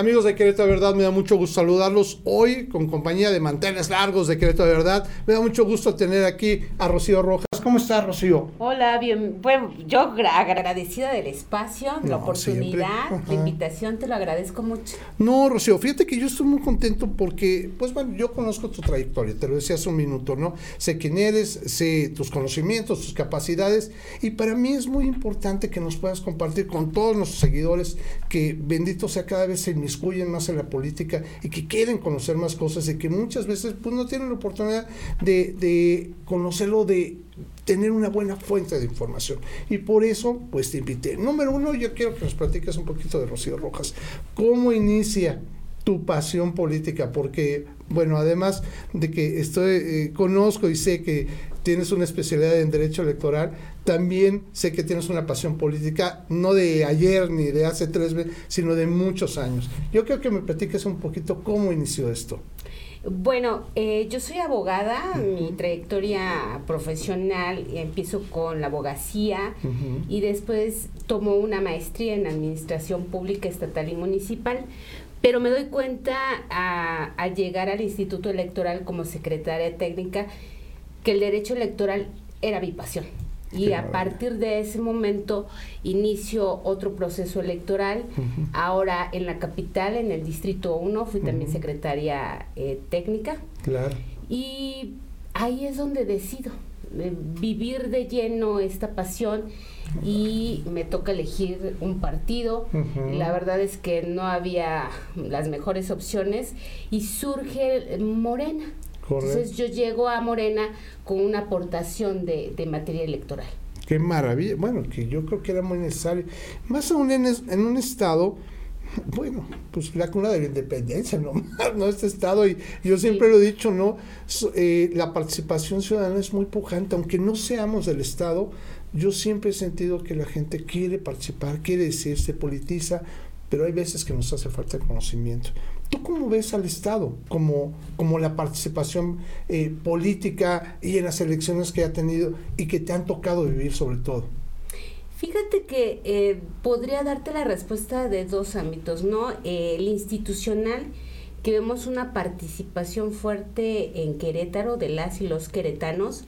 Amigos de Querétaro de Verdad, me da mucho gusto saludarlos hoy con compañía de manteles largos de Querétaro de Verdad. Me da mucho gusto tener aquí a Rocío Rojas. ¿Cómo estás, Rocío? Hola, bien. Bueno, yo agradecida del espacio, la oportunidad, la invitación, te lo agradezco mucho. No, Rocío, fíjate que yo estoy muy contento porque, pues bueno, yo conozco tu trayectoria, te lo decía hace un minuto, ¿no? Sé quién eres, sé tus conocimientos, tus capacidades, y para mí es muy importante que nos puedas compartir con todos nuestros seguidores que bendito sea cada vez se inmiscuyen más en la política y que quieren conocer más cosas y que muchas veces pues no tienen la oportunidad de, de conocerlo, de tener una buena fuente de información. Y por eso, pues te invité. Número uno, yo quiero que nos platiques un poquito de Rocío Rojas. ¿Cómo inicia tu pasión política? Porque, bueno, además de que estoy, eh, conozco y sé que tienes una especialidad en derecho electoral, también sé que tienes una pasión política, no de ayer ni de hace tres meses, sino de muchos años. Yo creo que me platiques un poquito cómo inició esto. Bueno, eh, yo soy abogada, mi trayectoria profesional empiezo con la abogacía y después tomo una maestría en Administración Pública Estatal y Municipal, pero me doy cuenta al llegar al Instituto Electoral como secretaria técnica que el derecho electoral era mi pasión. Y a partir de ese momento inicio otro proceso electoral. Ahora en la capital, en el Distrito 1, fui también secretaria eh, técnica. Claro. Y ahí es donde decido eh, vivir de lleno esta pasión y me toca elegir un partido. La verdad es que no había las mejores opciones y surge Morena. Entonces yo llego a Morena con una aportación de, materia electoral. Qué maravilla. Bueno, que yo creo que era muy necesario. Más aún en, en un estado, bueno, pues la cuna de la independencia, ¿no? ¿no? Este estado, y yo siempre lo he dicho, ¿no? Eh, la participación ciudadana es muy pujante, aunque no seamos del estado, yo siempre he sentido que la gente quiere participar, quiere decir, se politiza, pero hay veces que nos hace falta el conocimiento. ¿Tú cómo ves al Estado como, como la participación eh, política y en las elecciones que ha tenido y que te han tocado vivir sobre todo? Fíjate que eh, podría darte la respuesta de dos ámbitos, ¿no? El institucional, que vemos una participación fuerte en Querétaro de las y los queretanos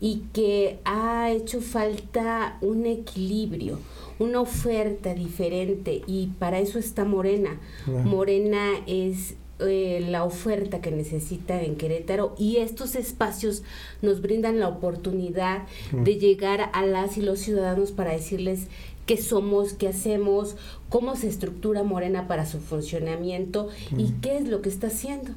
y que ha hecho falta un equilibrio una oferta diferente y para eso está Morena. Morena es eh, la oferta que necesita en Querétaro y estos espacios nos brindan la oportunidad de llegar a las y los ciudadanos para decirles qué somos, qué hacemos, cómo se estructura Morena para su funcionamiento y qué es lo que está haciendo.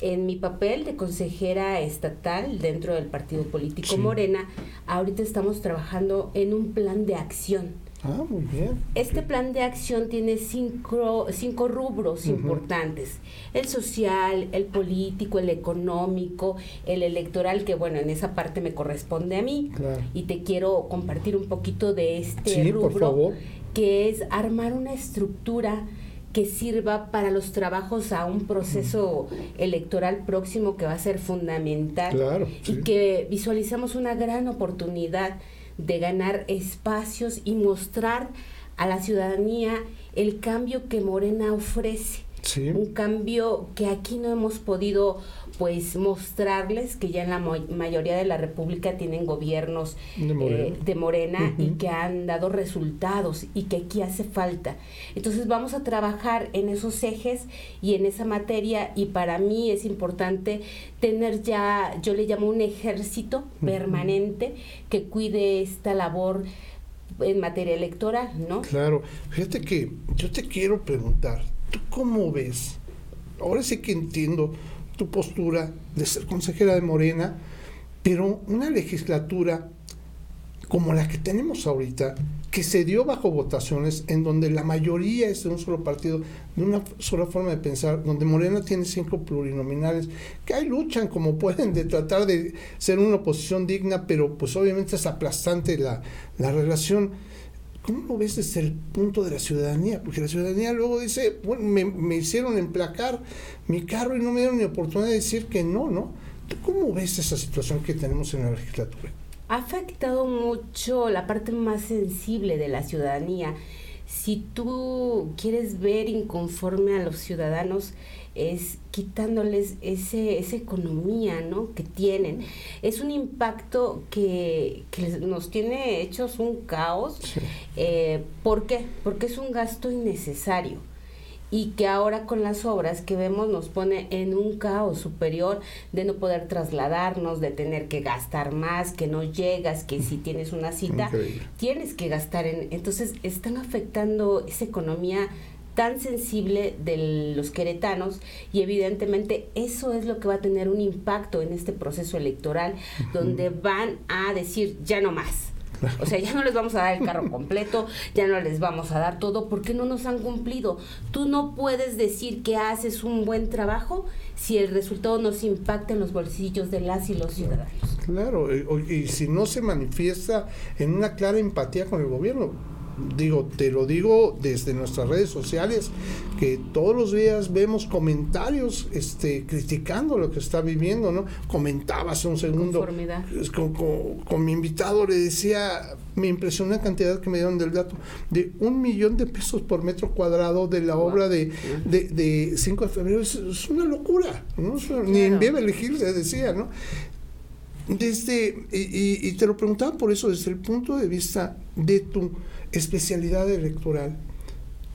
En mi papel de consejera estatal dentro del partido político Morena, ahorita estamos trabajando en un plan de acción Ah, muy bien. Este plan de acción tiene cinco, cinco rubros importantes. El social, el político, el económico, el electoral, que bueno, en esa parte me corresponde a mí. Y te quiero compartir un poquito de este rubro, que es armar una estructura que sirva para los trabajos a un proceso electoral próximo que va a ser fundamental y que visualizamos una gran oportunidad de ganar espacios y mostrar a la ciudadanía el cambio que Morena ofrece. Un cambio que aquí no hemos podido pues mostrarles que ya en la mayoría de la República tienen gobiernos de Morena, eh, y que han dado resultados y que aquí hace falta. Entonces vamos a trabajar en esos ejes y en esa materia y para mí es importante tener ya, yo le llamo un ejército permanente que cuide esta labor en materia electoral, ¿no? Claro, fíjate que yo te quiero preguntar, ¿tú cómo ves? Ahora sí que entiendo tu postura de ser consejera de Morena, pero una legislatura como la que tenemos ahorita, que se dio bajo votaciones en donde la mayoría es de un solo partido, de una sola forma de pensar, donde Morena tiene cinco plurinominales, que ahí luchan como pueden de tratar de ser una oposición digna, pero pues obviamente es aplastante la, la relación ¿Cómo lo ves desde el punto de la ciudadanía? Porque la ciudadanía luego dice, bueno, me, hicieron emplacar mi carro y no me dieron ni oportunidad de decir que no, ¿no? ¿Tú cómo ves esa situación que tenemos en la legislatura? Ha afectado mucho la parte más sensible de la ciudadanía. Si tú quieres ver inconforme a los ciudadanos, es quitándoles ese, esa economía ¿no? que tienen. Es un impacto que, nos tiene hechos un caos. Eh, ¿Por qué? Porque es un gasto innecesario y que ahora con las obras que vemos nos pone en un caos superior de no poder trasladarnos, de tener que gastar más, que no llegas, que si tienes una cita tienes que gastar en... Entonces están afectando esa economía tan sensible de los queretanos y evidentemente eso es lo que va a tener un impacto en este proceso electoral donde van a decir ya no más. O sea, ya no les vamos a dar el carro completo, ya no les vamos a dar todo porque no nos han cumplido. Tú no puedes decir que haces un buen trabajo si el resultado no se impacta en los bolsillos de las y los ciudadanos. Claro, y si no se manifiesta en una clara empatía con el gobierno digo, te lo digo desde nuestras redes sociales, que todos los días vemos comentarios este, criticando lo que está viviendo, ¿no? Comentaba hace un segundo con, mi invitado, le decía, me impresionó la cantidad que me dieron del dato, de un millón de pesos por metro cuadrado de la obra de, de, 5 de febrero, es, una locura, ¿no? Ni en Beverly Hills se decía, ¿no? Desde, y, y te lo preguntaba por eso, desde el punto de vista de tu especialidad electoral,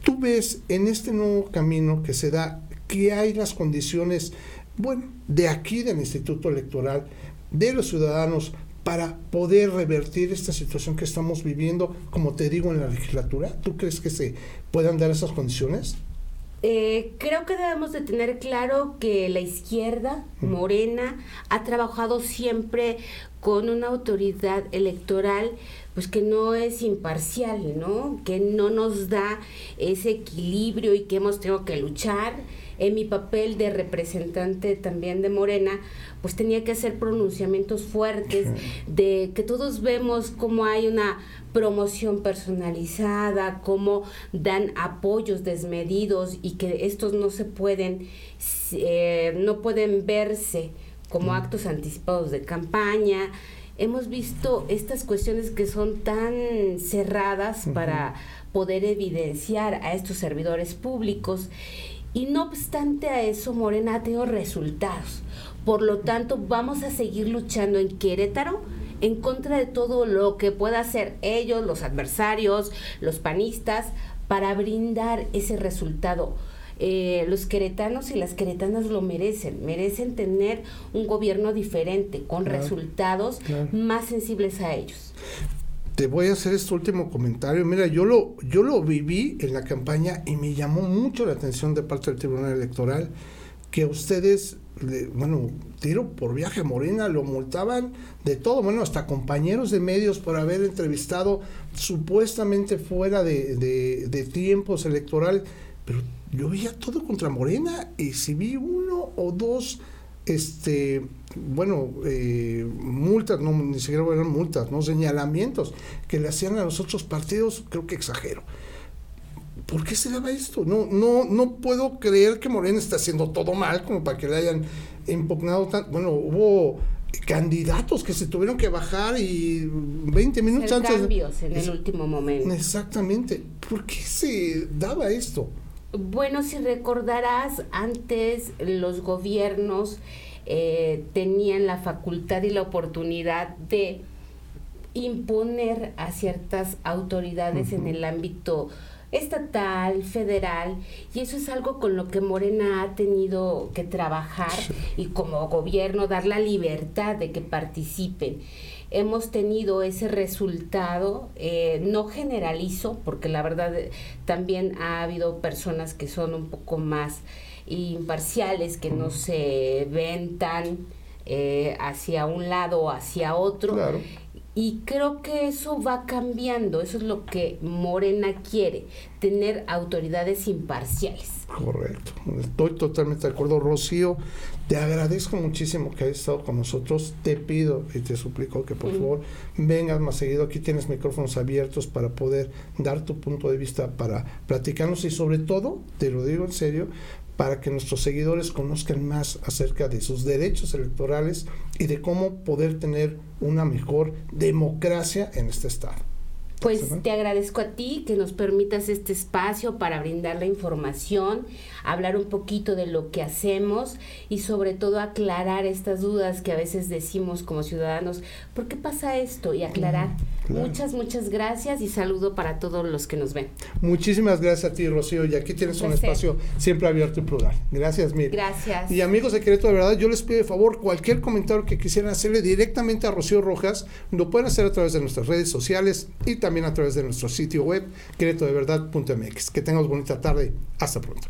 tú ves en este nuevo camino que se da que hay las condiciones, bueno, de aquí del Instituto Electoral, de los ciudadanos, para poder revertir esta situación que estamos viviendo, como te digo, en la legislatura? ¿Tú crees que se puedan dar esas condiciones? Eh, creo que debemos de tener claro que la izquierda morena ha trabajado siempre con una autoridad electoral pues que no es imparcial, ¿no? Que no nos da ese equilibrio y que hemos tenido que luchar. En mi papel de representante también de Morena, pues tenía que hacer pronunciamientos fuertes de que todos vemos cómo hay una promoción personalizada, cómo dan apoyos desmedidos y que estos no se pueden, eh, no pueden verse como actos anticipados de campaña hemos visto estas cuestiones que son tan cerradas para poder evidenciar a estos servidores públicos y no obstante a eso Morena ha tenido resultados. Por lo tanto, vamos a seguir luchando en Querétaro en contra de todo lo que pueda hacer ellos, los adversarios, los panistas, para brindar ese resultado eh, los queretanos y las queretanas lo merecen, merecen tener un gobierno diferente, con resultados más sensibles a ellos. Te voy a hacer este último comentario. Mira, yo lo, yo lo viví en la campaña y me llamó mucho la atención de parte del Tribunal Electoral que ustedes, bueno, tiro por viaje Morena, lo multaban de todo, bueno, hasta compañeros de medios por haber entrevistado supuestamente fuera de, de, de tiempos electorales, pero yo veía todo contra Morena y si vi uno o dos, este, bueno, eh, multas, no, ni siquiera eran multas, no señalamientos que le hacían a los otros partidos, creo que exagero. ¿Por qué se daba esto? No, no, no puedo creer que Morena está haciendo todo mal como para que le hayan impugnado tan, bueno, hubo candidatos que se tuvieron que bajar y 20 minutos antes cambios en el último momento. Exactamente. ¿Por qué se daba esto? Bueno, si recordarás, antes los gobiernos eh, tenían la facultad y la oportunidad de imponer a ciertas autoridades en el ámbito estatal, federal, y eso es algo con lo que Morena ha tenido que trabajar y como gobierno dar la libertad de que participen. Hemos tenido ese resultado, eh, no generalizo, porque la verdad eh, también ha habido personas que son un poco más imparciales, que no se ven tan eh, hacia un lado o hacia otro. Y creo que eso va cambiando, eso es lo que Morena quiere, tener autoridades imparciales. Correcto, estoy totalmente de acuerdo. Rocío, te agradezco muchísimo que hayas estado con nosotros. Te pido y te suplico que por favor vengas más seguido. Aquí tienes micrófonos abiertos para poder dar tu punto de vista, para platicarnos y sobre todo, te lo digo en serio, para que nuestros seguidores conozcan más acerca de sus derechos electorales y de cómo poder tener una mejor democracia en este estado. Pues te agradezco a ti que nos permitas este espacio para brindar la información, hablar un poquito de lo que hacemos y sobre todo aclarar estas dudas que a veces decimos como ciudadanos, ¿por qué pasa esto? Y aclarar. Muchas, muchas gracias y saludo para todos los que nos ven. Muchísimas gracias a ti, Rocío, y aquí tienes un espacio siempre abierto y plural. Gracias, Mir. Gracias. Y amigos de Querétaro, de verdad, yo les pido de favor cualquier comentario que quisieran hacerle directamente a Rocío Rojas, lo pueden hacer a través de nuestras redes sociales y también a través de nuestro sitio web, queretodeverdad.mx. Que tengamos bonita tarde. Hasta pronto.